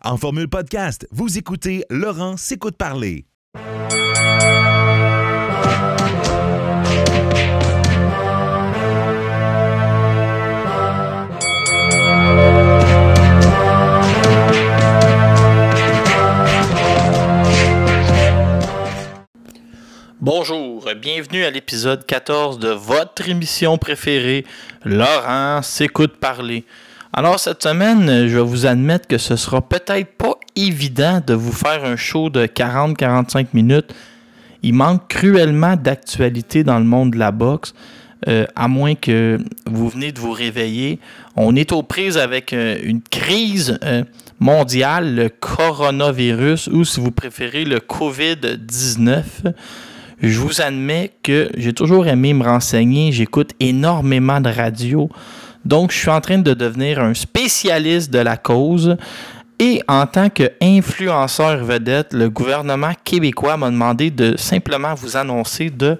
En formule podcast, vous écoutez Laurent s'écoute parler. Bonjour, bienvenue à l'épisode 14 de votre émission préférée, Laurent s'écoute parler. Alors cette semaine, je vais vous admettre que ce sera peut-être pas évident de vous faire un show de 40-45 minutes. Il manque cruellement d'actualité dans le monde de la boxe. Euh, à moins que vous venez de vous réveiller. On est aux prises avec euh, une crise euh, mondiale, le coronavirus, ou si vous préférez, le COVID-19. Je vous admets que j'ai toujours aimé me renseigner. J'écoute énormément de radio. Donc, je suis en train de devenir un spécialiste de la cause. Et en tant qu'influenceur vedette, le gouvernement québécois m'a demandé de simplement vous annoncer de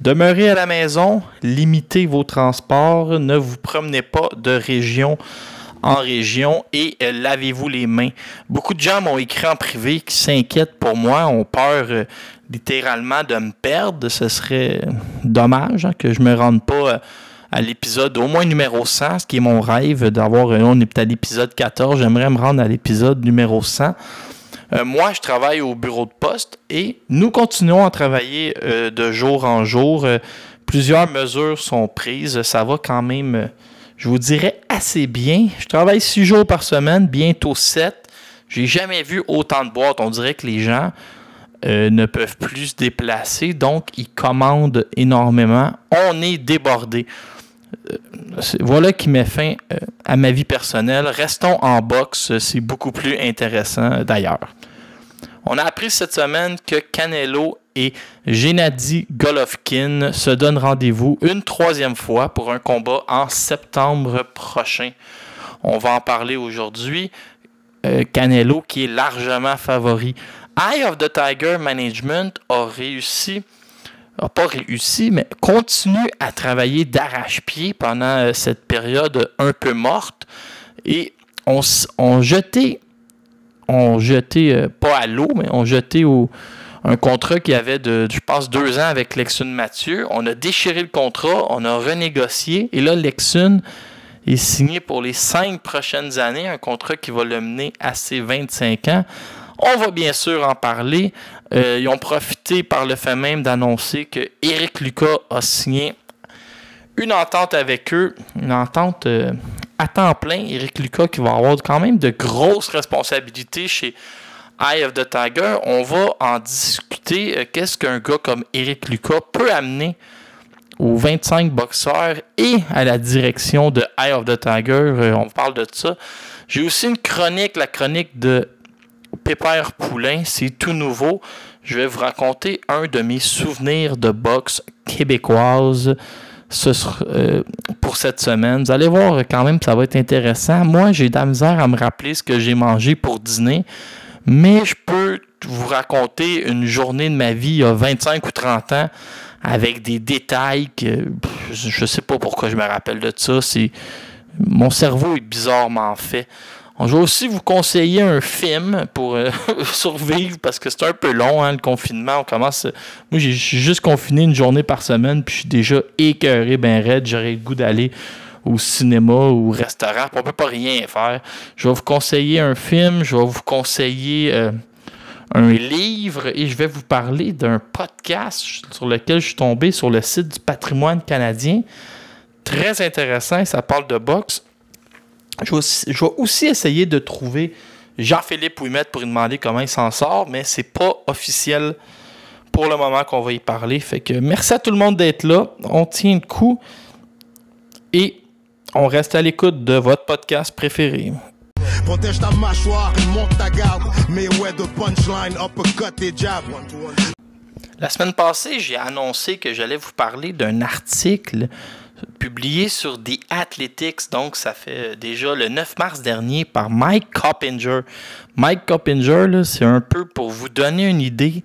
demeurer à la maison, limiter vos transports, ne vous promenez pas de région en région et euh, lavez-vous les mains. Beaucoup de gens m'ont écrit en privé qui s'inquiètent pour moi, ont peur euh, littéralement de me perdre. Ce serait dommage hein, que je me rende pas euh, à l'épisode au moins numéro 100, ce qui est mon rêve d'avoir, on est à l'épisode 14, j'aimerais me rendre à l'épisode numéro 100. moi, je travaille au bureau de poste et nous continuons à travailler de jour en jour. plusieurs mesures sont prises. Ça va quand même je vous dirais assez bien. Je travaille six jours par semaine, bientôt sept. J'ai jamais vu autant de boîtes. On dirait que les gens euh, ne peuvent plus se déplacer, donc ils commandent énormément. On est débordé. Euh, voilà qui met fin euh, à ma vie personnelle. Restons en boxe, c'est beaucoup plus intéressant d'ailleurs. On a appris cette semaine que Canelo et Gennady Golovkin se donnent rendez-vous une troisième fois pour un combat en septembre prochain. On va en parler aujourd'hui. Euh, Canelo qui est largement favori. Eye of the Tiger Management a réussi, a pas réussi, mais continue à travailler d'arrache-pied pendant euh, cette période un peu morte et on, on jeté, on euh, pas à l'eau, mais on jeté au, un contrat qui avait de, je pense, deux ans avec Lexun Mathieu. On a déchiré le contrat, on a renégocié, et là, Lexun est signé pour les cinq prochaines années, un contrat qui va le mener à ses 25 ans. On va bien sûr en parler. Euh, ils ont profité par le fait même d'annoncer que Eric Lucas a signé une entente avec eux, une entente euh, à temps plein. Eric Lucas qui va avoir quand même de grosses responsabilités chez Eye of the Tiger, on va en discuter. Euh, qu'est-ce qu'un gars comme Eric Lucas peut amener aux 25 boxeurs et à la direction de Eye of the Tiger. On parle de ça. J'ai aussi une chronique, la chronique de Pépère Poulain. C'est tout nouveau. Je vais vous raconter un de mes souvenirs de boxe québécoise. Euh, pour cette semaine. Vous allez voir quand même, ça va être intéressant. Moi, j'ai de la misère à me rappeler ce que j'ai mangé pour dîner mais je peux vous raconter une journée de ma vie il y a 25 ou 30 ans avec des détails que je ne sais pas pourquoi je me rappelle de ça. Mon cerveau est bizarrement fait. On va aussi vous conseiller un film pour euh, survivre parce que c'est un peu long, hein, le confinement. On commence. Moi, j'ai juste confiné une journée par semaine, puis je suis déjà écœuré, ben raide. J'aurais le goût d'aller au cinéma ou au restaurant. On peut pas rien faire. Je vais vous conseiller un film, je vais vous conseiller euh, un livre et je vais vous parler d'un podcast sur lequel je suis tombé sur le site du patrimoine canadien. Très intéressant, ça parle de boxe. Je vais aussi, essayer de trouver Jean-Philippe Ouimet pour lui demander comment il s'en sort, mais c'est pas officiel pour le moment qu'on va y parler. Fait que merci à tout le monde d'être là. On tient le coup. Et on reste à l'écoute de votre podcast préféré. Protège ta mâchoire monte ta garde. Mais ouais, de punchline, uppercut et jab. La semaine passée, j'ai annoncé que j'allais vous parler d'un article publié sur The Athletics, donc ça fait déjà le 9 mars dernier par Mike Coppinger. Mike Coppinger, c'est un peu pour vous donner une idée,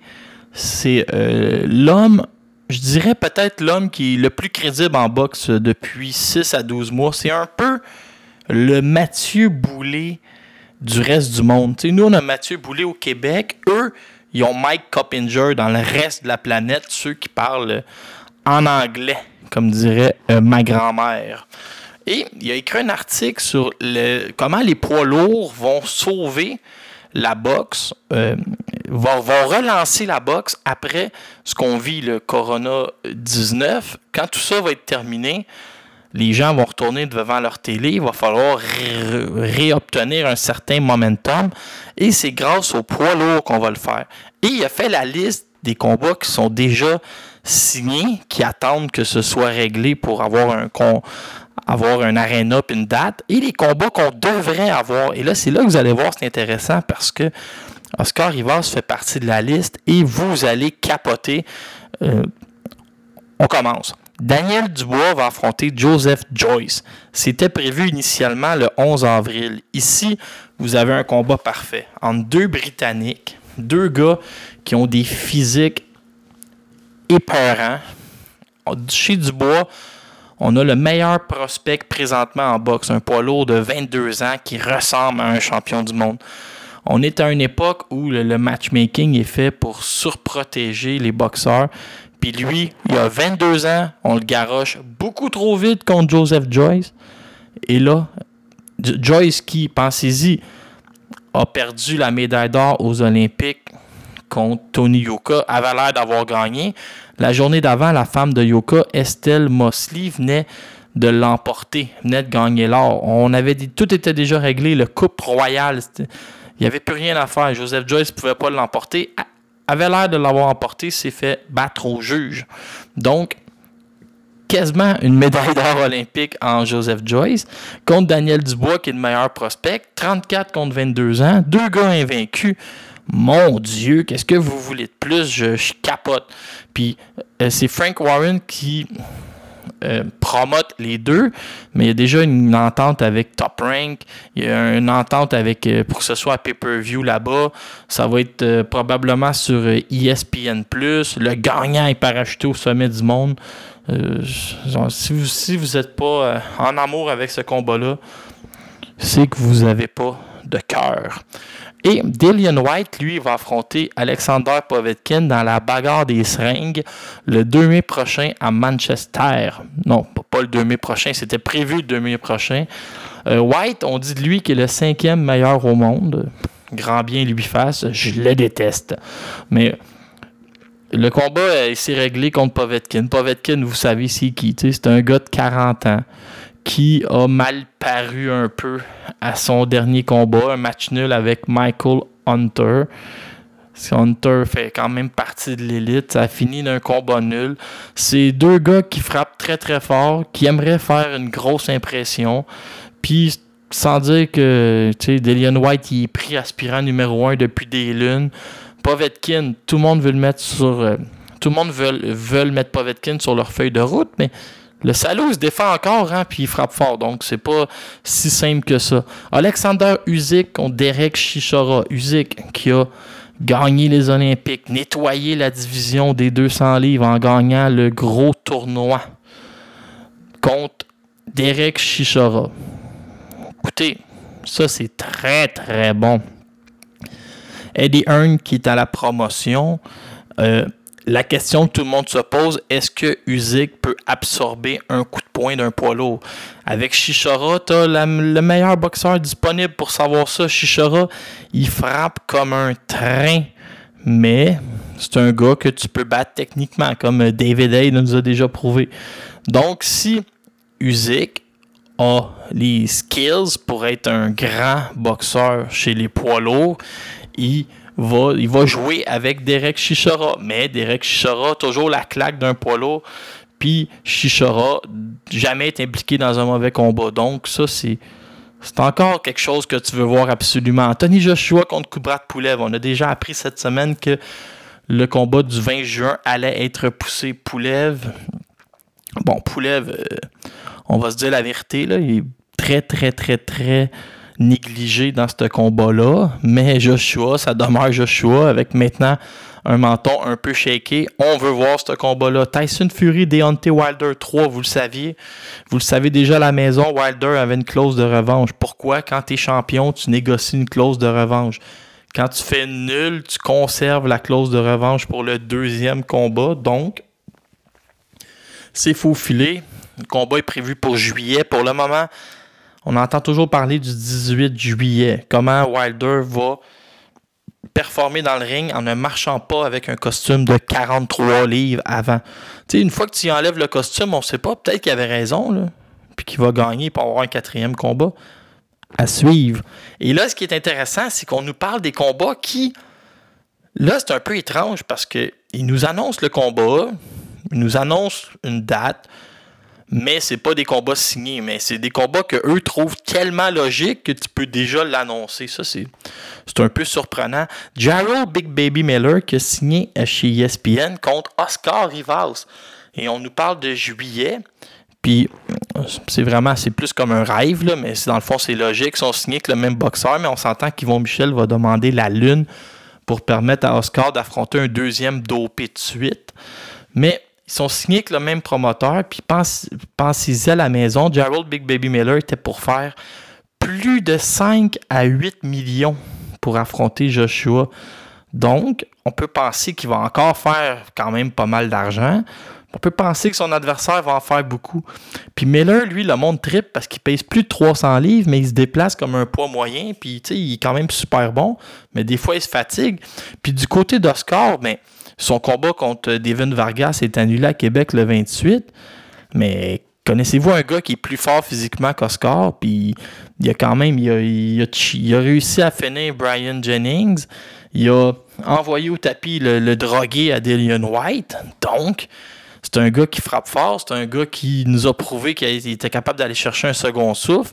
c'est euh, l'homme je dirais peut-être l'homme qui est le plus crédible en boxe depuis 6 à 12 mois. C'est un peu le Mathieu Boulet du reste du monde. nous, on a Mathieu Boulay au Québec. Eux, ils ont Mike Coppinger dans le reste de la planète, ceux qui parlent en anglais, comme dirait euh, ma grand-mère. Et il a écrit un article sur comment les poids lourds vont sauver la boxe, euh, vont, relancer la boxe après ce qu'on vit, le Corona-19. Quand tout ça va être terminé, les gens vont retourner devant leur télé, il va falloir réobtenir un certain momentum. Et c'est grâce au poids lourd qu'on va le faire. Et il a fait la liste des combats qui sont déjà signés, qui attendent que ce soit réglé pour avoir un, avoir un puis une date, et les combats qu'on devrait avoir. Et là, c'est là que vous allez voir, c'est intéressant parce que Oscar Rivas fait partie de la liste et vous allez capoter. Euh, on commence. Daniel Dubois va affronter Joseph Joyce. C'était prévu initialement le 11 avril. Ici, vous avez un combat parfait entre deux Britanniques, deux gars qui ont des physiques épeurants. Chez Dubois, on a le meilleur prospect présentement en boxe, un poids lourd de 22 ans qui ressemble à un champion du monde. On est à une époque où le, matchmaking est fait pour surprotéger les boxeurs. Puis lui, il a 22 ans, on le garoche beaucoup trop vite contre Joseph Joyce. Et là, Joyce qui, pensez-y, a perdu la médaille d'or aux Olympiques contre Tony Yoka, avait l'air d'avoir gagné. La journée d'avant, la femme de Yoka, Estelle Mosley, venait de l'emporter, venait de gagner l'or. On avait dit tout était déjà réglé, le coupe royal, il n'y avait plus rien à faire. Joseph Joyce ne pouvait pas l'emporter. Avait l'air de l'avoir emporté, s'est fait battre au juge. Donc, quasiment une médaille d'or olympique en Joseph Joyce contre Daniel Dubois, qui est le meilleur prospect. 34 contre 22 ans, deux gars invaincus. Mon Dieu, qu'est-ce que vous voulez de plus? Je, capote. Puis euh, c'est Frank Warren qui euh, promote les deux, mais il y a déjà une entente avec Top Rank. Il y a une entente avec, euh, pour que ce soit à pay-per-view là-bas. Ça va être probablement sur ESPN. Le gagnant est parachuté au sommet du monde. si vous si vous n'êtes pas en amour avec ce combat-là, c'est que vous n'avez pas de cœur. Et Dillian White, lui, va affronter Alexander Povetkin dans la bagarre des seringues le 2 mai prochain à Manchester. Non, pas le 2 mai prochain, c'était prévu le 2 mai prochain. Euh, White, on dit de lui qu'il est le cinquième meilleur au monde. Grand bien lui fasse, je le déteste. Mais le combat s'est réglé contre Povetkin. Povetkin, vous savez c'est qui, c'est un gars de 40 ans qui a mal paru un peu à son dernier combat, un match nul avec Michael Hunter. Hunter fait quand même partie de l'élite. Ça a fini d'un combat nul. C'est deux gars qui frappent très très fort, qui aimeraient faire une grosse impression. Puis sans dire que Delian White il est pris aspirant numéro un depuis des lunes. Povetkin, tout le monde veut le mettre sur. Euh, tout le monde veut, veut mettre Povetkin sur leur feuille de route, mais le salaud se défend encore, hein, puis il frappe fort. Donc, c'est pas si simple que ça. Alexander Usyk contre Derek Chichora. Usyk qui a gagné les Olympiques, nettoyé la division des 200 livres en gagnant le gros tournoi contre Derek Chichora. Écoutez, ça c'est très très bon. Eddie Hearn qui est à la promotion. Euh, la question que tout le monde se pose, est-ce que Usyk peut absorber un coup de poing d'un poids lourd? Avec Shishara, tu as le meilleur boxeur disponible pour savoir ça. Shishara, il frappe comme un train, mais c'est un gars que tu peux battre techniquement, comme David Hay nous a déjà prouvé. Donc, si Usyk a les skills pour être un grand boxeur chez les poids lourds, il il va jouer avec Derek Chichara. Mais Derek Chichara, toujours la claque d'un poids. Puis Chichara, jamais est impliqué dans un mauvais combat. Donc, ça, c'est. C'est encore quelque chose que tu veux voir absolument. Anthony Joshua contre Kubrat Poulev. On a déjà appris cette semaine que le combat du 20 juin allait être poussé. Poulev, bon, Poulev, euh, on va se dire la vérité, là, il est très, très, très, très négligé dans ce combat-là. Mais Joshua, ça demeure Joshua avec maintenant un menton un peu shaké. On veut voir ce combat-là. Tyson Fury, Deontay Wilder 3, vous le saviez. Vous le savez déjà à la maison, Wilder avait une clause de revanche. Pourquoi, quand tu es champion, tu négocies une clause de revanche? Quand tu fais nul, tu conserves la clause de revanche pour le deuxième combat. Donc, c'est faux filet. Le combat est prévu pour juillet. Pour le moment, on entend toujours parler du 18 juillet. Comment Wilder va performer dans le ring en ne marchant pas avec un costume de 43 livres avant. Tu sais, une fois que tu enlèves le costume, on sait pas, peut-être qu'il avait raison, là, puis qu'il va gagner pour avoir un quatrième combat à suivre. Et là, ce qui est intéressant, c'est qu'on nous parle des combats qui, là, c'est un peu étrange parce qu'ils nous annoncent le combat, ils nous annoncent une date, mais c'est pas des combats signés, mais c'est des combats que eux trouvent tellement logiques que tu peux déjà l'annoncer. Ça, c'est, un peu surprenant. Gerald Big Baby Miller qui a signé chez ESPN contre Oscar Rivas. Et on nous parle de juillet. Puis c'est vraiment, c'est plus comme un rêve, là, mais dans le fond, c'est logique. Ils sont signés avec le même boxeur, mais on s'entend qu'Yvon Michel va demander la lune pour permettre à Oscar d'affronter un deuxième dopé de suite. Mais ils sont signés avec le même promoteur, puis pensez-y à la maison, Gerald Big Baby Miller était pour faire plus de 5 à 8 millions pour affronter Joshua. Donc, on peut penser qu'il va encore faire quand même pas mal d'argent. On peut penser que son adversaire va en faire beaucoup. Puis Miller, lui, le monde trip parce qu'il pèse plus de 300 livres, mais il se déplace comme un poids moyen. Puis, il est quand même super bon, mais des fois, il se fatigue. Puis du côté d'Oscar, mais son combat contre Devin Vargas est annulé à Québec le 28. Mais connaissez-vous un gars qui est plus fort physiquement qu'Oscar? Puis il a quand même il a, réussi à finir Brian Jennings. Il a envoyé au tapis le, drogué à White. Donc, c'est un gars qui frappe fort. C'est un gars qui nous a prouvé qu'il était capable d'aller chercher un second souffle.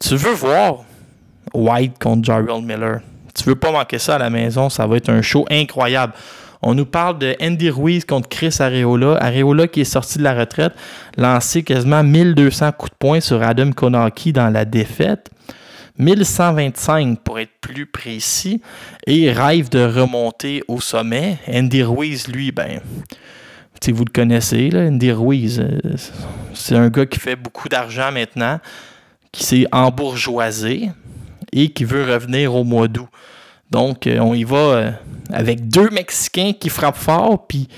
Tu veux voir White contre Jarrell Miller. Tu veux pas manquer ça à la maison. Ça va être un show incroyable. On nous parle de Andy Ruiz contre Chris Areola. Areola qui est sorti de la retraite, lancé quasiment 1200 coups de poing sur Adam Konaki dans la défaite. 1125 pour être plus précis, et rêve de remonter au sommet. Andy Ruiz, lui, ben, vous le connaissez, là, Andy Ruiz, euh, c'est un gars qui fait beaucoup d'argent maintenant, qui s'est embourgeoisé et qui veut revenir au mois d'août. Donc, euh, on y va euh, avec deux Mexicains qui frappent fort puis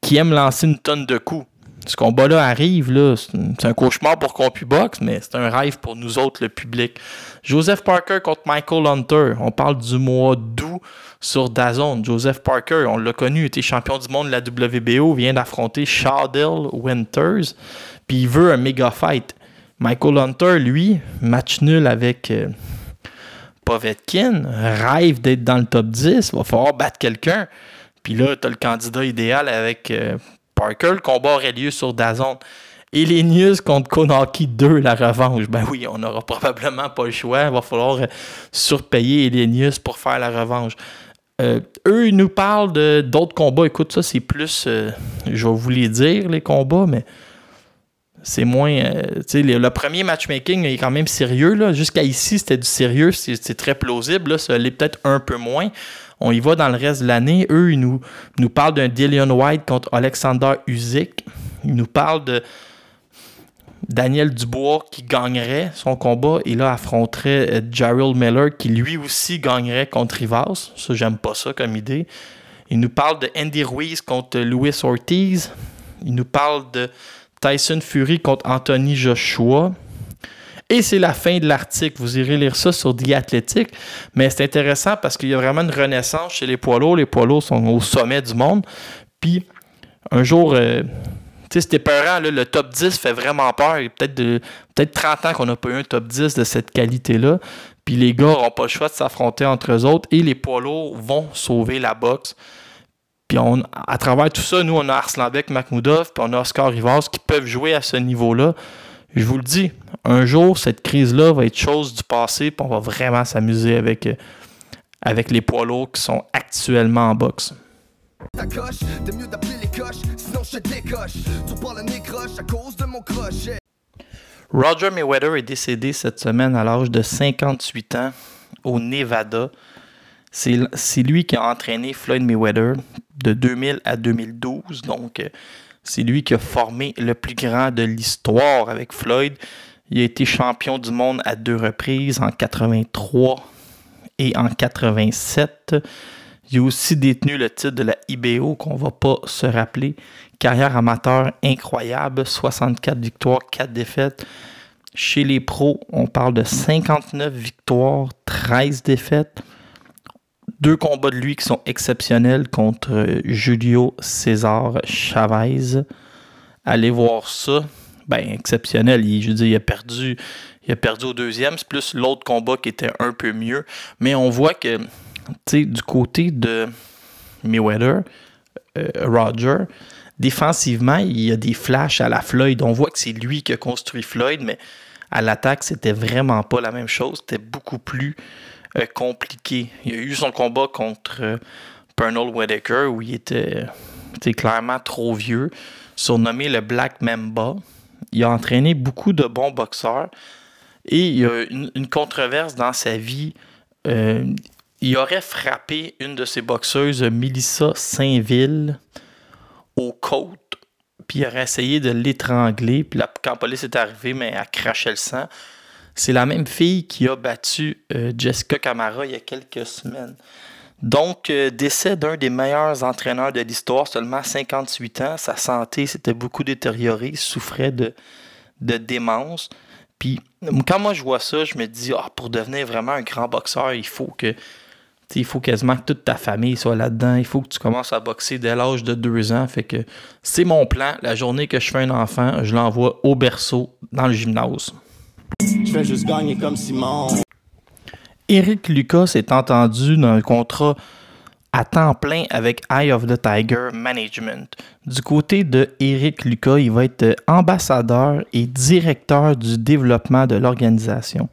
qui aiment lancer une tonne de coups. Ce combat-là arrive, là, c'est un cauchemar pour CompuBox, mais c'est un rêve pour nous autres, le public. Joseph Parker contre Michael Hunter. On parle du mois d'août sur Dazone. Joseph Parker, on l'a connu, était champion du monde de la WBO, vient d'affronter Shadell Winters, puis il veut un méga fight. Michael Hunter, lui, match nul avec euh, Povetkin rêve d'être dans le top 10, il va falloir battre quelqu'un. Puis là, tu as le candidat idéal avec euh, Parker. Le combat aurait lieu sur Dazon. Elenius contre Konaki 2, la revanche. Ben oui, on n'aura probablement pas le choix. Il va falloir euh, surpayer Elenius pour faire la revanche. Euh, eux, ils nous parlent d'autres combats. Écoute, ça, c'est plus. je vais vous les dire, les combats, mais c'est moins. Euh, le, premier matchmaking est quand même sérieux. Jusqu'à ici, c'était du sérieux, c'est très plausible. Là, ça l'est peut-être un peu moins. On y va dans le reste de l'année. Eux, ils nous, nous parlent d'un Dillian White contre Alexander Usyk. Ils nous parlent de Daniel Dubois qui gagnerait son combat et là affronterait euh, Jarrell Miller qui lui aussi gagnerait contre Rivas. Ça, j'aime pas ça comme idée. Ils nous parlent de Andy Ruiz contre Luis Ortiz. Ils nous parlent de Tyson Fury contre Anthony Joshua. Et c'est la fin de l'article. Vous irez lire ça sur The Athletic. Mais c'est intéressant parce qu'il y a vraiment une renaissance chez les poids lourds. Les poids lourds sont au sommet du monde. Puis, un jour, euh, c'était peurant. le top 10 fait vraiment peur. Il y a peut-être peut 30 ans qu'on n'a pas eu un top 10 de cette qualité-là. Puis les gars n'auront pas le choix de s'affronter entre eux autres. Et les poids lourds vont sauver la boxe. Puis on, à travers tout ça, nous, on a Arslanbek Makhmoudov, puis on a Oscar Rivas qui peuvent jouer à ce niveau-là. Je vous le dis, un jour, cette crise-là va être chose du passé, puis on va vraiment s'amuser avec, euh, avec les poids lourds qui sont actuellement en boxe. Roger Mayweather est décédé cette semaine à l'âge de 58 ans au Nevada. C'est lui qui a entraîné Floyd Mayweather de 2000 à 2012. Donc, euh, c'est lui qui a formé le plus grand de l'histoire avec Floyd. Il a été champion du monde à deux reprises, en 83 et en 87. Il a aussi détenu le titre de la IBO qu'on va pas se rappeler. Carrière amateur incroyable, 64 victoires, 4 défaites. Chez les pros, on parle de 59 victoires, 13 défaites. Deux combats de lui qui sont exceptionnels contre Julio César Chavez. Allez voir ça. Ben, exceptionnel. Je veux dire, il a perdu. Il a perdu au deuxième. C'est plus l'autre combat qui était un peu mieux. Mais on voit que, du côté de Mayweather, euh, Roger, défensivement, il y a des flashs à la Floyd. On voit que c'est lui qui a construit Floyd, mais à l'attaque, c'était vraiment pas la même chose. C'était beaucoup plus euh, compliqué. Il a eu son combat contre euh, Whitaker où il était, clairement trop vieux, surnommé le Black Mamba. Il a entraîné beaucoup de bons boxeurs et il y a une, une controverse dans sa vie. Euh, il aurait frappé une de ses boxeuses, Melissa Saint-Ville, aux côtes, puis il aurait essayé de l'étrangler. Puis quand la police est arrivée, mais elle crachait le sang. C'est la même fille qui a battu euh, Jessica Camara il y a quelques semaines. Donc, euh, décès d'un des meilleurs entraîneurs de l'histoire, seulement 58 ans. Sa santé s'était beaucoup détériorée, il souffrait de, de démence. Puis, quand moi je vois ça, je me dis, ah, pour devenir vraiment un grand boxeur, il faut que. Il faut quasiment que toute ta famille soit là-dedans. Il faut que tu commences à boxer dès l'âge de deux ans. Fait que c'est mon plan. La journée que je fais un enfant, je l'envoie au berceau dans le gymnase. Je fais juste gagner comme Simon. Eric Lucas s'est entendu dans un contrat à temps plein avec Eye of the Tiger Management. Du côté de Eric Lucas, il va être ambassadeur et directeur du développement de l'organisation.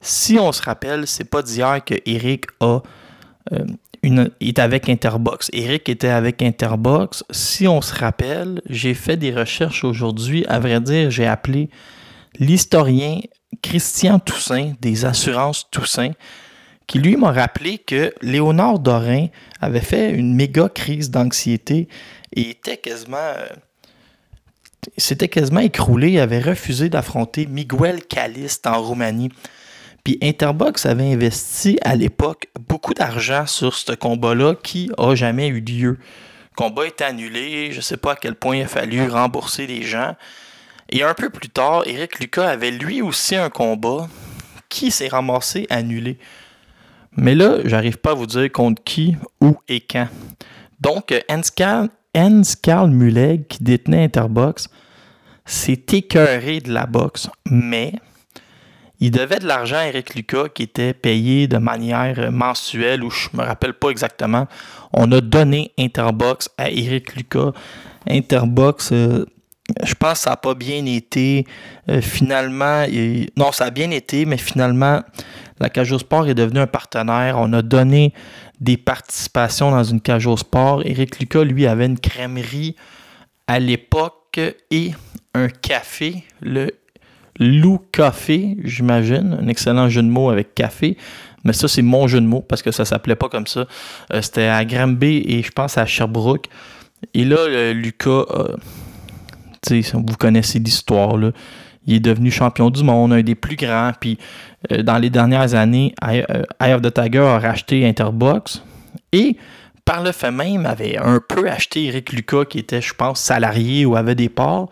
Si on se rappelle, c'est pas d'hier que Eric a euh, est avec Interbox. Eric était avec Interbox. Si on se rappelle, j'ai fait des recherches aujourd'hui. À vrai dire, j'ai appelé l'historien Christian Toussaint des assurances Toussaint, qui lui m'a rappelé que Léonard Dorin avait fait une méga crise d'anxiété et était quasiment euh, s'était quasiment écroulé, avait refusé d'affronter Miguel Caliste en Roumanie. Puis Interbox avait investi à l'époque beaucoup d'argent sur ce combat-là qui a jamais eu lieu. Le combat est annulé, je ne sais pas à quel point il a fallu rembourser les gens. Et un peu plus tard, Eric Lucas avait lui aussi un combat qui s'est ramassé annulé. Mais là, j'arrive pas à vous dire contre qui, où et quand. Donc, Hans Karl Muleg, qui détenait Interbox, s'est écœuré de la boxe, mais il devait de l'argent à Eric Lucas qui était payé de manière mensuelle ou je me rappelle pas exactement. On a donné Interbox à Eric Lucas. Interbox euh, je pense que ça n'a pas bien été. Euh, finalement, non, ça a bien été, mais finalement, la Cage Sport est devenue un partenaire. On a donné des participations dans une Cage Sport. Eric Lucas, lui, avait une crèmerie à l'époque et un café, le Lou Café, j'imagine. Un excellent jeu de mots avec café. Mais ça, c'est mon jeu de mots parce que ça s'appelait pas comme ça. Euh, c'était à Granby et je pense à Sherbrooke. Et là, euh, Lucas vous connaissez l'histoire. Il est devenu champion du monde, un des plus grands. Puis euh, dans les dernières années, Eye, euh, of the Tiger a racheté Interbox. Et par le fait même, avait un peu acheté Eric Lucas, qui était, je pense, salarié ou avait des parts.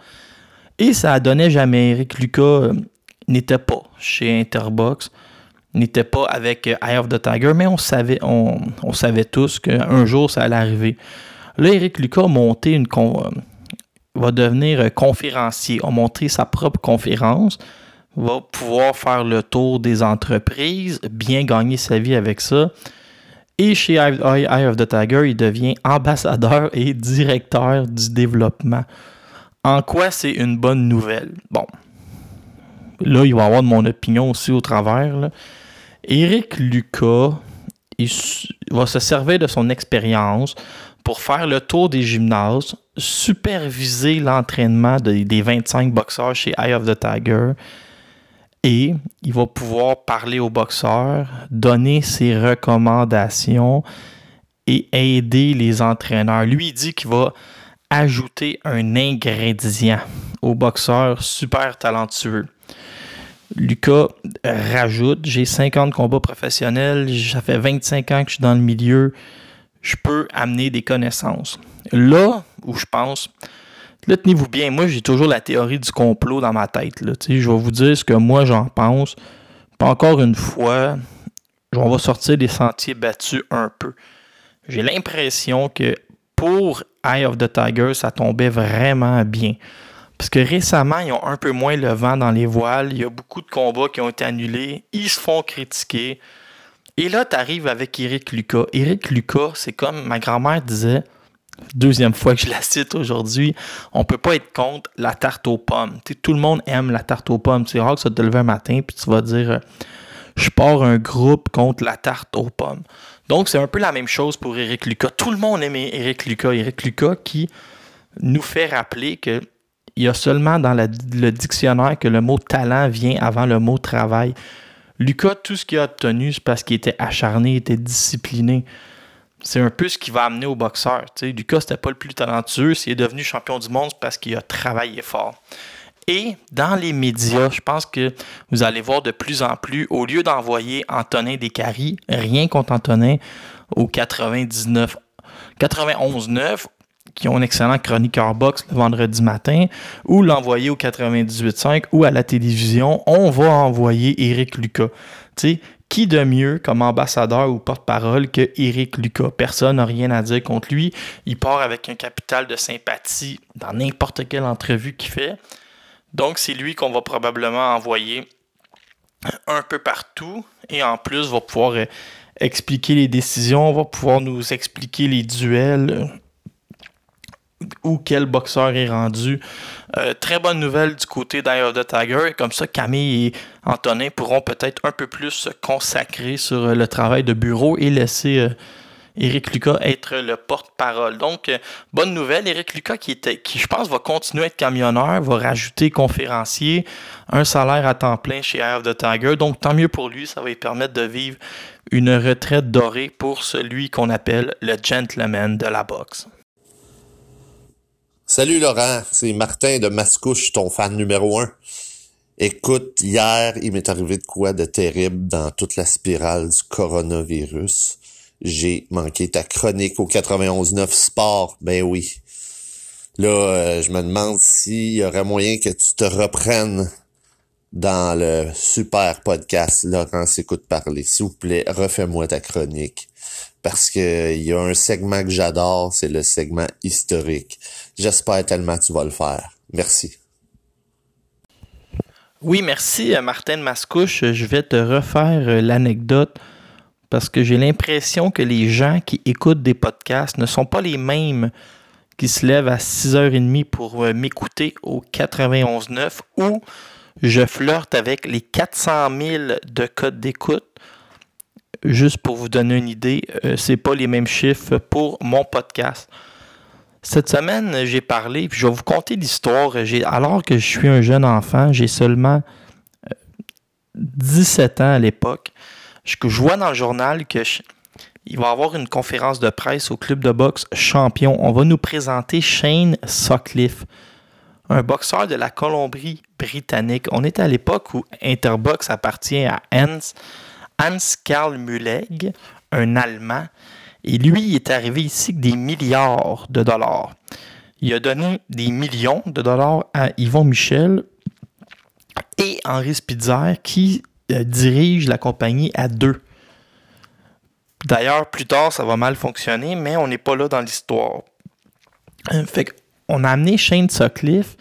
Et ça donné jamais. Eric Lucas euh, n'était pas chez Interbox, n'était pas avec Eye of the Tiger, mais on savait, on, on savait tous qu'un jour ça allait arriver. Là, Eric Lucas a monté une, va devenir euh, conférencier, a montré sa propre conférence, va pouvoir faire le tour des entreprises, bien gagner sa vie avec ça. Et chez Eye of the Tiger, il devient ambassadeur et directeur du développement. En quoi c'est une bonne nouvelle? Bon, là, il va avoir de mon opinion aussi au travers. Eric Lucas, il va se servir de son expérience pour faire le tour des gymnases, superviser l'entraînement des 25 boxeurs chez Eye of the Tiger et il va pouvoir parler aux boxeurs, donner ses recommandations et aider les entraîneurs. Lui, il dit qu'il va ajouter un ingrédient aux boxeurs super talentueux. Lucas rajoute, j'ai 50 combats professionnels, ça fait 25 ans que je suis dans le milieu, je peux amener des connaissances. Là où je pense, là tenez-vous bien, moi j'ai toujours la théorie du complot dans ma tête. Là. Je vais vous dire ce que moi j'en pense. Encore une fois, on va sortir des sentiers battus un peu. J'ai l'impression que pour Eye of the Tiger, ça tombait vraiment bien. Parce que récemment, ils ont un peu moins le vent dans les voiles. Il y a beaucoup de combats qui ont été annulés. Ils se font critiquer. Et là, tu arrives avec Eric Lucas. Eric Lucas, c'est comme ma grand-mère disait, deuxième fois que je la cite aujourd'hui, on peut pas être contre la tarte aux pommes. tout le monde aime la tarte aux pommes. C'est rare que ça te lever un matin puis tu vas dire euh, je pars un groupe contre la tarte aux pommes. Donc, c'est un peu la même chose pour Eric Lucas. Tout le monde aime Eric Lucas. Eric Lucas qui nous fait rappeler que il y a seulement dans le dictionnaire que le mot talent vient avant le mot travail. Lucas, tout ce qu'il a obtenu, c'est parce qu'il était acharné, il était discipliné. C'est un peu ce qui va amener au boxeur. Lucas, Lucas, c'était pas le plus talentueux. S'il est devenu champion du monde, c'est parce qu'il a travaillé fort. Et dans les médias, je pense que vous allez voir de plus en plus, au lieu d'envoyer Antonin Descaries, rien contre Antonin, au 99 91-9 qui ont un excellent chroniqueur box le vendredi matin, ou l'envoyer au 98.5 ou à la télévision, on va envoyer Eric Lucas. Tu sais, qui de mieux comme ambassadeur ou porte-parole que Eric Lucas? Personne n'a rien à dire contre lui. Il part avec un capital de sympathie dans n'importe quelle entrevue qu'il fait. Donc, c'est lui qu'on va probablement envoyer un peu partout et en plus va pouvoir euh, expliquer les décisions, va pouvoir nous expliquer les duels où quel boxeur est rendu. Euh, très bonne nouvelle du côté d'Eye of the Tiger. Comme ça, Camille et Antonin pourront peut-être un peu plus se consacrer sur euh, le travail de bureau et laisser euh, Eric Lucas être le porte-parole. Donc, bonne nouvelle. Eric Lucas, qui, était, qui, je pense, va continuer à être camionneur, va rajouter conférencier, un salaire à temps plein chez Eye of the Tiger. Donc, tant mieux pour lui. Ça va lui permettre de vivre une retraite dorée pour celui qu'on appelle le gentleman de la boxe. Salut Laurent, c'est Martin de Mascouche, ton fan numéro un. Écoute, hier, il m'est arrivé de quoi de terrible dans toute la spirale du coronavirus. J'ai manqué ta chronique au 91.9 Sport, ben oui. Là, euh, je me demande s'il y aurait moyen que tu te reprennes dans le super podcast Laurent s'écoute parler. S'il vous plaît, refais-moi ta chronique parce que il y a un segment que j'adore, c'est le segment historique. J'espère tellement que tu vas le faire. Merci. Oui, merci euh, Martin Mascouche. Je vais te refaire euh, l'anecdote parce que j'ai l'impression que les gens qui écoutent des podcasts ne sont pas les mêmes qui se lèvent à 6h30 pour euh, m'écouter au 91.9 ou je flirte avec les 400 000 de codes d'écoute juste pour vous donner une idée, euh, c'est pas les mêmes chiffres pour mon podcast. Cette semaine, j'ai parlé, puis je vais vous conter l'histoire. Alors que je suis un jeune enfant, j'ai seulement 17 euh, ans à l'époque. Je, vois dans le journal que il va y avoir une conférence de presse au club de boxe champion. On va nous présenter Shane Sutcliffe, un boxeur de la Colombie-Britannique. On est à l'époque où Interbox appartient à Hans Hans-Karl Mulleg, un Allemand, et lui il est arrivé ici avec des milliards de dollars. Il a donné des millions de dollars à Yvon Michel et Henri Spitzer qui euh, dirige la compagnie à deux. D'ailleurs, plus tard, ça va mal fonctionner, mais on n'est pas là dans l'histoire. Euh, fait on a amené Shane Sutcliffe,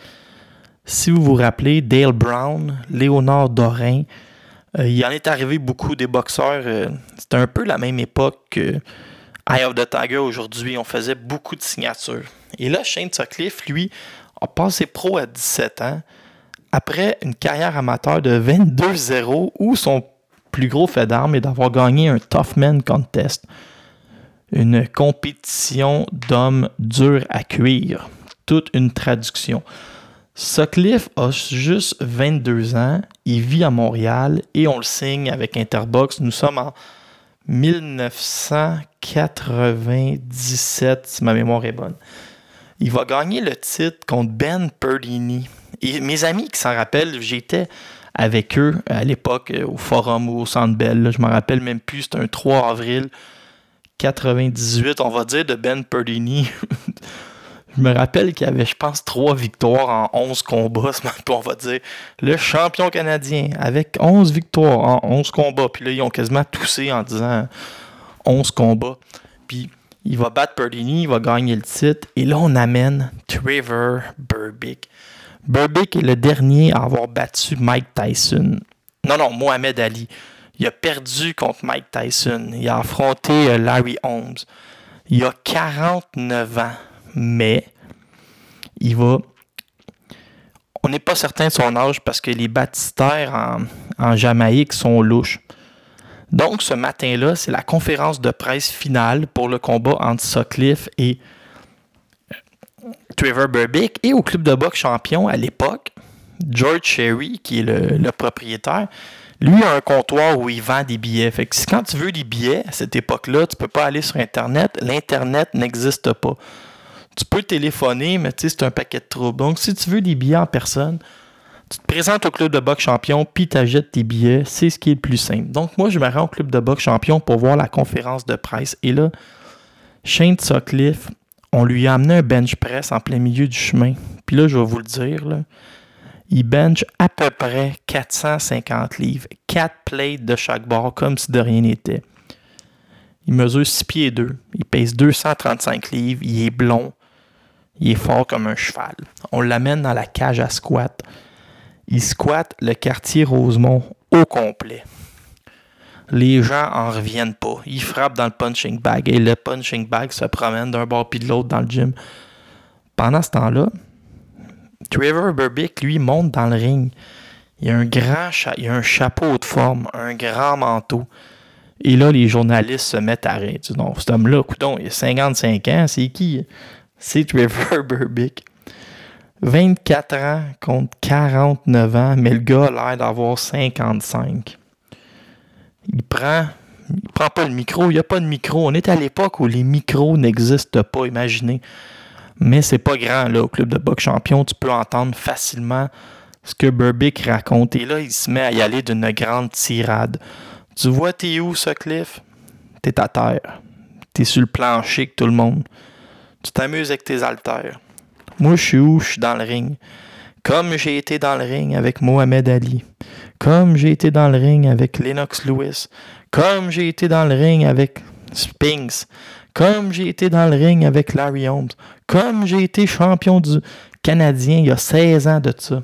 si vous vous rappelez, Dale Brown, Léonard Dorin, euh, il en est arrivé beaucoup des boxeurs. Euh, c'était un peu la même époque que Eye of the Tiger aujourd'hui. On faisait beaucoup de signatures. Et là, Shane Sutcliffe, lui, a passé pro à 17 ans après une carrière amateur de 22-0 où son plus gros fait d'armes est d'avoir gagné un Toughman Contest. une compétition d'hommes durs à cuire. Toute une traduction. Sutcliffe a juste 22 ans, il vit à Montréal et on le signe avec Interbox. Nous sommes en 1997, si ma mémoire est bonne. Il va gagner le titre contre Ben Perlini. Et mes amis qui s'en rappellent, j'étais avec eux à l'époque au Forum ou au Centre Bell. Je me rappelle même plus, c'était un 3 avril 98, on va dire, de Ben Perlini. je me rappelle qu'il y avait, je pense, 3 victoires en 11 combats. On va dire le champion canadien avec 11 victoires en 11 combats. Puis là, ils ont quasiment toussé en disant 11 combats. Puis il va battre Perlini, il va gagner le titre. Et là, on amène Trevor Burbick. Burbick est le dernier à avoir battu Mike Tyson. Non, non, Mohamed Ali. Il a perdu contre Mike Tyson. Il a affronté euh, Larry Holmes. Il a 49 ans, mais il va. On n'est pas certain de son âge parce que les baptistères en, Jamaïque sont louches. Donc, ce matin-là, c'est la conférence de presse finale pour le combat entre Sutcliffe et euh, Trevor Burbick. Et au club de boxe champion à l'époque, George Sherry, qui est le, propriétaire, lui a un comptoir où il vend des billets. Fait que quand tu veux des billets à cette époque-là, tu peux pas aller sur Internet. L'Internet n'existe pas. Tu peux téléphoner, mais c'est un paquet de troubles. Donc, si tu veux des billets en personne, tu te présentes au club de boxe champion, puis tu achètes tes billets. C'est ce qui est le plus simple. Donc, moi, je me rends au club de boxe champion pour voir la conférence de presse. Et là, Shane Sutcliffe, on lui a amené un bench press en plein milieu du chemin. Puis là, je vais vous le dire, là, il bench à peu près 450 livres. 4 plates de chaque bord, comme si de rien n'était. Il mesure 6 pieds 2. Il pèse 235 livres. Il est blond. Il est fort comme un cheval. On l'amène dans la cage à squat il squatte le quartier Rosemont au complet. Les gens en reviennent pas. Ils frappent dans le punching bag et le punching bag se promène d'un bord puis de l'autre dans le gym. Pendant ce temps-là, Trevor Burbick, lui, monte dans le ring. Il a un grand a un chapeau de forme, un grand manteau. Et là, les journalistes se mettent à rire. Non, cet homme-là, il a 55 ans, c'est qui? C'est Trevor Burbick. 24 ans contre 49 ans, mais le gars a l'air d'avoir 55. Il prend, il prend pas le micro, il n'y a pas de micro. On est à l'époque où les micros n'existent pas, imaginez. Mais c'est pas grand, là, au club de boxe champion, tu peux entendre facilement ce que Burbick raconte. Et là, il se met à y aller d'une grande tirade. Tu vois, t'es où, ce cliff? T'es à terre. T'es sur le plancher que tout le monde. Tu t'amuses avec tes haltères. Moi, je suis où? Je suis dans le ring. Comme j'ai été dans le ring avec Mohamed Ali. Comme j'ai été dans le ring avec Lennox Lewis. Comme j'ai été dans le ring avec Spinks. Comme j'ai été dans le ring avec Larry Holmes. Comme j'ai été champion du Canadien il y a 16 ans de ça.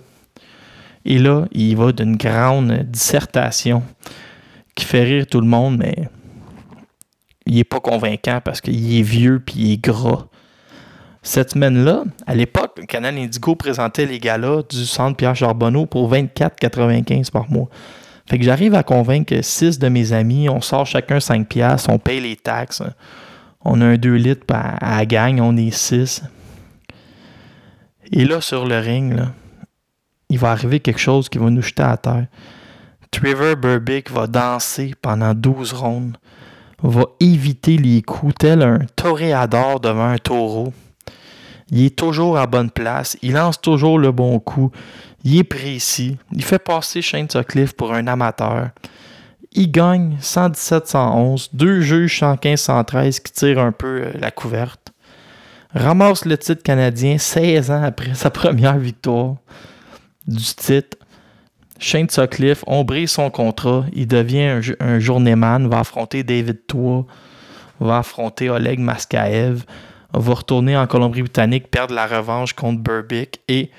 Et là, il va d'une grande dissertation qui fait rire tout le monde, mais il n'est pas convaincant parce qu'il est vieux puis il est gras. Cette semaine-là, à l'époque, Canal Indigo présentait les galas du centre Pierre Charbonneau pour 24,95 par mois. Fait que j'arrive à convaincre six de mes amis, on sort chacun 5 piastres, on paye les taxes. On a un 2 litres à, gagne, on est 6. Et là, sur le ring, il va arriver quelque chose qui va nous jeter à terre. Trevor Burbick va danser pendant 12 rondes, va éviter les coups tel un toréador devant un taureau. Il est toujours à bonne place. Il lance toujours le bon coup. Il est précis. Il fait passer Shane Sutcliffe pour un amateur. Il gagne 117-111. Deux juges 115-113 qui tirent un peu euh, la couverte. Ramasse le titre canadien 16 ans après sa première victoire du titre. Shane Sutcliffe, on brise son contrat. Il devient un, un va affronter David Tour, va affronter Oleg Maskaev va retourner en Colombie-Britannique, perdre la revanche contre Burbick et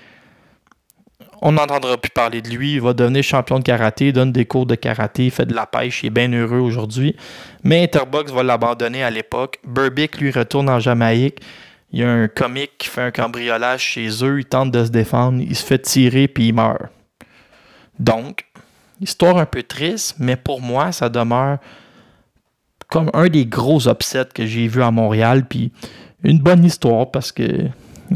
on n'entendra plus parler de lui. Il va devenir champion de karaté, donne des cours de karaté, fait de la pêche, il est bien heureux aujourd'hui. Mais Interbox va l'abandonner à l'époque. Burbick, lui, retourne en Jamaïque. Il y a un comique qui fait un cambriolage chez eux. Il tente de se défendre. Il se fait tirer puis il meurt. Donc, histoire un peu triste, mais pour moi, ça demeure comme un des gros upsets que j'ai vu à Montréal. Puis une bonne histoire parce que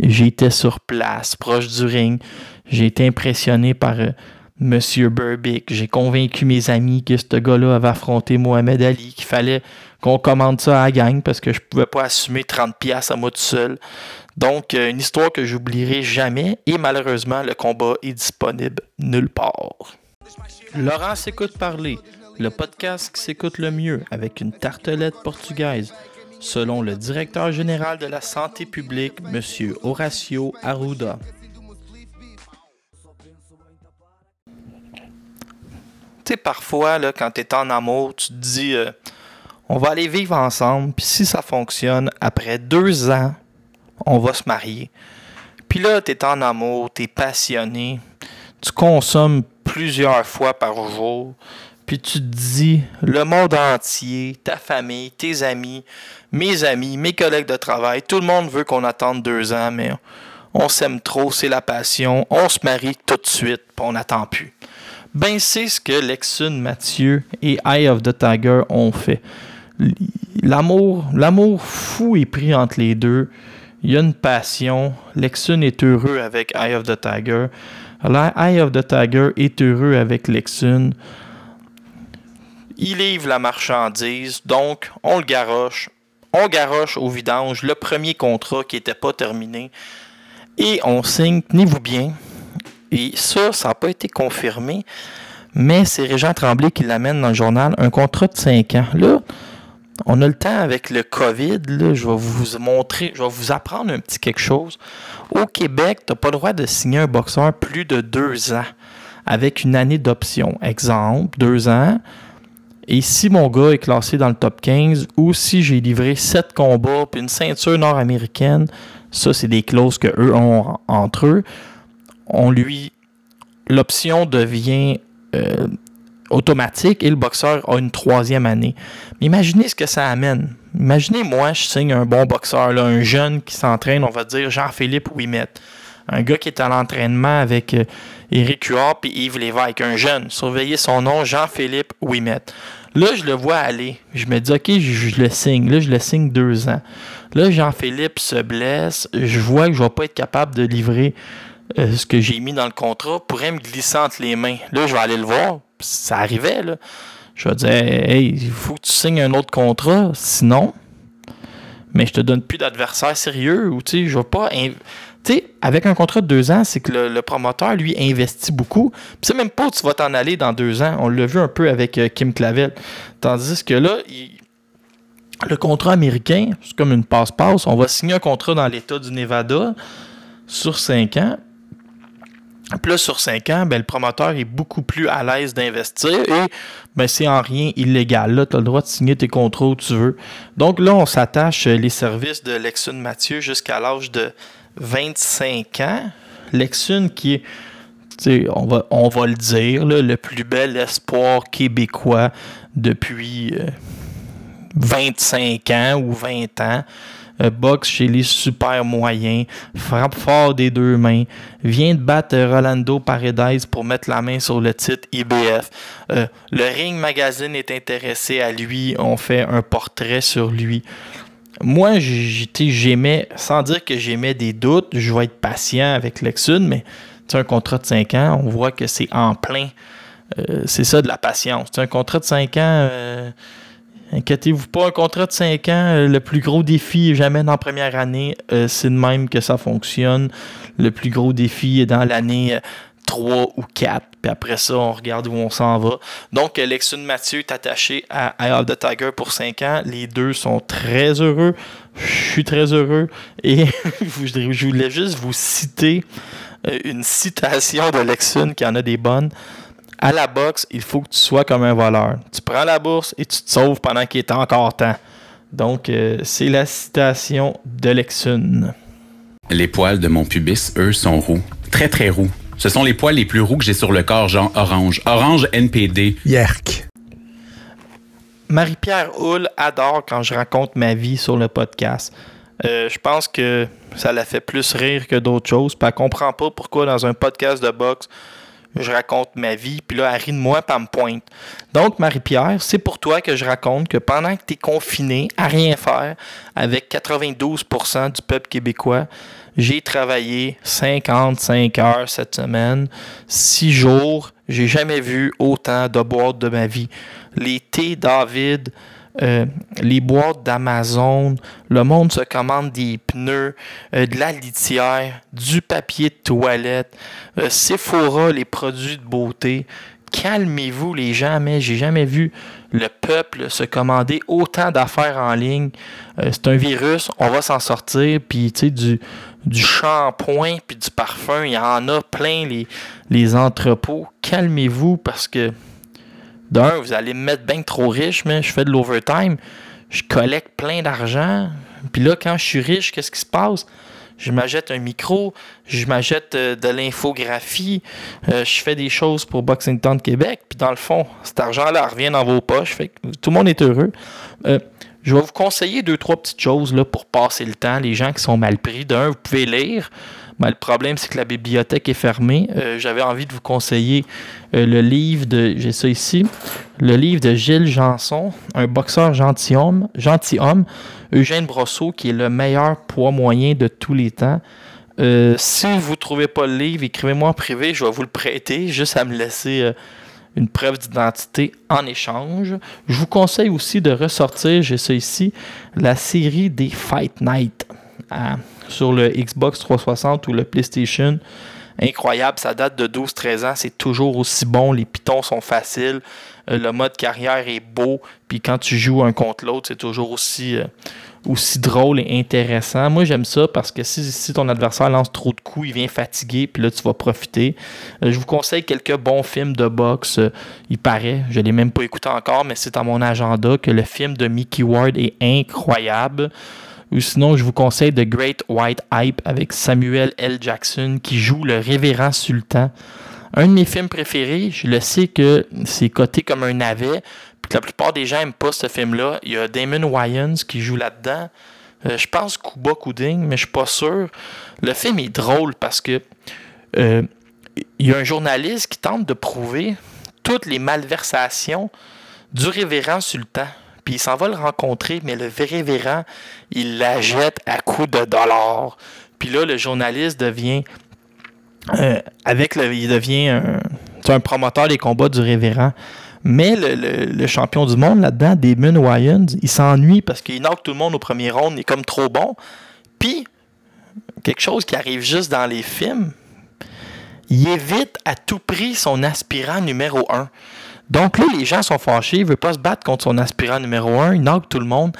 j'étais sur place, proche du ring. J'ai été impressionné par euh, Monsieur Burbick. J'ai convaincu mes amis que ce gars-là avait affronté Mohamed Ali, qu'il fallait qu'on commande ça à la gang parce que je pouvais pas assumer 30 pièces à moi tout seul. Donc, euh, une histoire que j'oublierai jamais et malheureusement, le combat est disponible nulle part. Laurent s'écoute parler, le podcast qui s'écoute le mieux avec une tartelette portugaise, selon le directeur général de la santé publique, M. Horacio Arruda. Tu sais, parfois, là, quand tu es en amour, tu te dis, euh, on va aller vivre ensemble, puis si ça fonctionne, après deux ans, on va se marier. Puis là, tu es en amour, tu es passionné, tu consommes plusieurs fois par jour, puis tu te dis, le monde entier, ta famille, tes amis, mes amis, mes collègues de travail, tout le monde veut qu'on attende deux ans, mais on s'aime trop, c'est la passion, on se marie tout de suite, puis on n'attend plus. Ben, c'est ce que Lexun Mathieu et Eye of the Tiger ont fait. L'amour, l'amour fou est pris entre les deux. Il y a une passion. Lexun est heureux avec Eye of the Tiger. Eye of the Tiger est heureux avec Lexun. Il livre la marchandise, donc on le garoche. On garoche au vidange le premier contrat qui n'était pas terminé. Et on signe, tenez-vous bien, et ça, ça n'a pas été confirmé, mais c'est Régent Tremblay qui l'amène dans le journal, un contrat de 5 ans. Là, on a le temps avec le COVID, je vais vous montrer, je vais vous apprendre un petit quelque chose. Au Québec, tu n'as pas le droit de signer un boxeur plus de deux ans avec une année d'option. Exemple, deux ans. Et si mon gars est classé dans le top 15 ou si j'ai livré sept combats puis une ceinture nord-américaine, ça, c'est des clauses que eux ont entre eux on lui l'option devient euh, automatique et le boxeur a une troisième année. Mais imaginez ce que ça amène. Imaginez moi, je signe un bon boxeur, là, un jeune qui s'entraîne, on va dire Jean-Philippe Ouimet. Un gars qui est à l'entraînement avec euh, Éric Huard et Yves Lévesque, un jeune. Surveillez son nom, Jean-Philippe Ouimet. Là, je le vois aller. Je me dis, OK, je, le signe. Là, je le signe deux ans. Là, Jean-Philippe se blesse. Je vois que je ne vais pas être capable de livrer euh, ce que j'ai mis dans le contrat pourrait me glisser entre les mains. Là, je vais aller le voir. Ça arrivait, là. Je vais dire, hey, il faut que tu signes un autre contrat, sinon, mais je te donne plus d'adversaire sérieux ou, tu sais, je vais pas. Tu sais, avec un contrat de deux ans, c'est que le, promoteur, lui, investit beaucoup. Puis c'est même pas où tu vas t'en aller dans deux ans. On l'a vu un peu avec euh, Kim Clavel. Tandis que là, le contrat américain, c'est comme une passe-passe. On va signer un contrat dans l'État du Nevada sur cinq ans. Puis là, sur 5 ans, ben, le promoteur est beaucoup plus à l'aise d'investir et ben, c'est en rien illégal. Là, tu as le droit de signer tes contrats où tu veux. Donc là, on s'attache euh, les services de Lexun Mathieu jusqu'à l'âge de 25 ans. Lexun qui est, on va, on va le dire, le plus bel espoir québécois depuis 25 euh, ans ou 20 ans. Euh, boxe chez les super moyens, frappe fort des deux mains, vient de battre Rolando Paredes pour mettre la main sur le titre IBF. Euh, le Ring Magazine est intéressé à lui, on fait un portrait sur lui. Moi, j'aimais, sans dire que j'aimais des doutes, je vais être patient avec Lexun, mais un contrat de 5 ans, on voit que c'est en plein. Euh, c'est ça de la patience. Un contrat de 5 ans Inquiétez-vous pas, un contrat de 5 ans, euh, le plus gros défi jamais dans la première année. Euh, c'est de même que ça fonctionne. Le plus gros défi est dans l'année 3 euh, ou 4. Puis après ça, on regarde où on s'en va. Donc, Lexun Mathieu est attaché à Eye of the Tiger pour 5 ans. Les deux sont très heureux. Je suis très heureux. Et je voulais juste vous citer une citation de Lexun qui en a des bonnes à la boxe, il faut que tu sois comme un voleur. Tu prends la bourse et tu te sauves pendant qu'il est encore temps. Donc, euh, c'est la citation de Lexun. Les poils de mon pubis, eux, sont roux. Très, très roux. Ce sont les poils les plus roux que j'ai sur le corps, genre orange. Orange NPD. Yerk. Marie-Pierre Hull adore quand je raconte ma vie sur le podcast. Euh, je pense que ça la fait plus rire que d'autres choses. Puis elle comprend pas pourquoi dans un podcast de boxe, je raconte ma vie, puis là, elle rit de moi, pas me pointe. Donc, Marie-Pierre, c'est pour toi que je raconte que pendant que tu es confiné à rien faire, avec 92% du peuple québécois, j'ai travaillé 55 heures cette semaine, 6 jours. J'ai jamais vu autant de boîtes de ma vie. Les thés David, euh, les boîtes d'Amazon, le monde se commande des pneus, euh, de la litière, du papier de toilette, euh, Sephora, les produits de beauté. Calmez-vous les gens, mais j'ai jamais vu le peuple se commander autant d'affaires en ligne. c'est un virus, on va s'en sortir, puis tu sais, du, du shampoing puis du parfum, il y en a plein les, les entrepôts. Calmez-vous parce que d'un, vous allez me mettre bien trop riche, mais je fais de l'overtime. Je collecte plein d'argent. Puis là, quand je suis riche, qu'est-ce qui se passe? Je m'achète un micro, je m'achète euh, de l'infographie, euh, je fais des choses pour Boxing Town Québec. Puis dans le fond, cet argent-là revient dans vos poches. Tout le monde est heureux. Euh, je vais vous conseiller deux, trois petites choses là, pour passer le temps. Les gens qui sont mal pris, d'un, vous pouvez lire. Le problème, c'est que la bibliothèque est fermée. Euh, j'avais envie de vous conseiller euh, le livre de, j'ai ça ici, le livre de Gilles Janson, un boxeur gentilhomme, gentilhomme, Eugène Brosseau, qui est le meilleur poids moyen de tous les temps. Euh, si vous ne trouvez pas le livre, écrivez-moi en privé, je vais vous le prêter, juste à me laisser une preuve d'identité en échange. Je vous conseille aussi de ressortir, j'ai ça ici, la série des Fight Night sur le Xbox 360 ou le PlayStation. Incroyable, ça date de 12-13 ans, c'est toujours aussi bon, les pitons sont faciles, euh, le mode carrière est beau, puis quand tu joues un contre l'autre, c'est toujours aussi, euh, drôle et intéressant. Moi, j'aime ça parce que si, ton adversaire lance trop de coups, il vient fatiguer, puis là, tu vas profiter. Euh, je vous conseille quelques bons films de boxe. il paraît, je ne l'ai même pas écouté encore, mais c'est à mon agenda que le film de Mickey Ward est incroyable. Ou sinon, je vous conseille The Great White Hype avec Samuel L. Jackson qui joue le révérend sultan. Un de mes films préférés, je le sais que c'est coté comme un navet, puis que la plupart des gens n'aiment pas ce film-là. Il y a Damon Wayans qui joue là-dedans. Euh, je pense Kuba Kuding, mais je suis pas sûr. Le film est drôle parce que euh, il y a un journaliste qui tente de prouver toutes les malversations du révérend sultan il s'en va le rencontrer, mais le révérend, il la jette à coups de dollars. Puis là, le journaliste devient, euh, avec le, il devient un, un, promoteur des combats du révérend. Mais le, champion du monde là-dedans, Damon Wayans, il s'ennuie parce qu'il knock tout le monde au premier round, il est comme trop bon. Puis, quelque chose qui arrive juste dans les films, il évite à tout prix son aspirant numéro un. Donc là, les gens sont fâchés, il ne veut pas se battre contre son aspirant numéro un, il knock tout le monde.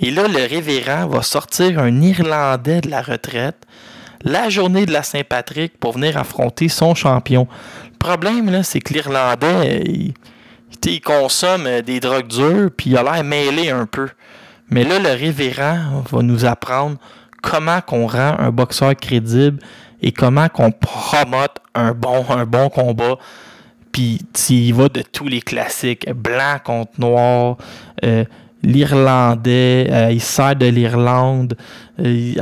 Et là, le révérend va sortir un Irlandais de la retraite la journée de la Saint-Patrick pour venir affronter son champion. Le problème, là, c'est que l'Irlandais, il, consomme des drogues dures, puis il a l'air mêlé un peu. Mais là, le révérend va nous apprendre comment qu'on rend un boxeur crédible et comment qu'on promote un bon, un bon combat puis il va de tous les classiques, blanc contre noir, euh, l'Irlandais, euh, il sert de l'Irlande, euh,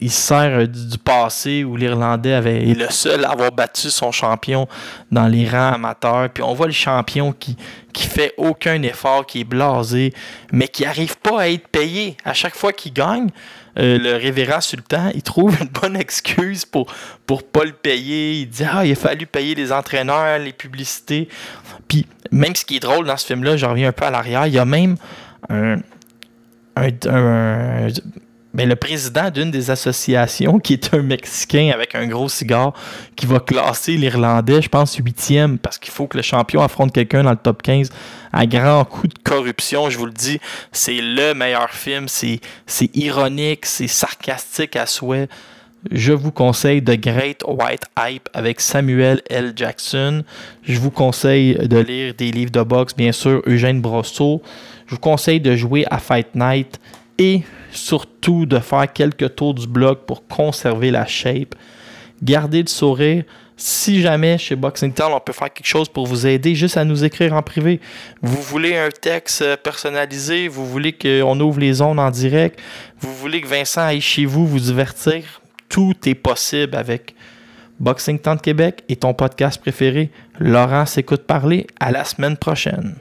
il, sert du, passé où l'Irlandais avait est le seul à avoir battu son champion dans les rangs amateurs. Puis on voit le champion qui qui fait aucun effort, qui est blasé, mais qui n'arrive pas à être payé à chaque fois qu'il gagne. Euh, le révérend sultan, il trouve une bonne excuse pour pour pas le payer. Il dit ah il a fallu payer les entraîneurs, les publicités. Puis même ce qui est drôle dans ce film-là, je reviens un peu à l'arrière, il y a même un, ben, le président d'une des associations, qui est un Mexicain avec un gros cigare, qui va classer l'Irlandais, je pense, huitième, parce qu'il faut que le champion affronte quelqu'un dans le top 15 à grand coup de corruption. Je vous le dis, c'est le meilleur film. C'est ironique, c'est sarcastique à souhait. Je vous conseille The Great White Hype avec Samuel L. Jackson. Je vous conseille de lire des livres de boxe, bien sûr, Eugène Brosseau. Je vous conseille de jouer à Fight Night et surtout de faire quelques tours du bloc pour conserver la shape. Gardez le sourire. Si jamais chez Boxing Town, on peut faire quelque chose pour vous aider, juste à nous écrire en privé. Vous voulez un texte personnalisé, vous voulez qu'on ouvre les ondes en direct, vous voulez que Vincent aille chez vous vous divertir, tout est possible avec Boxing Temps de Québec et ton podcast préféré, Laurent s'écoute parler. À la semaine prochaine.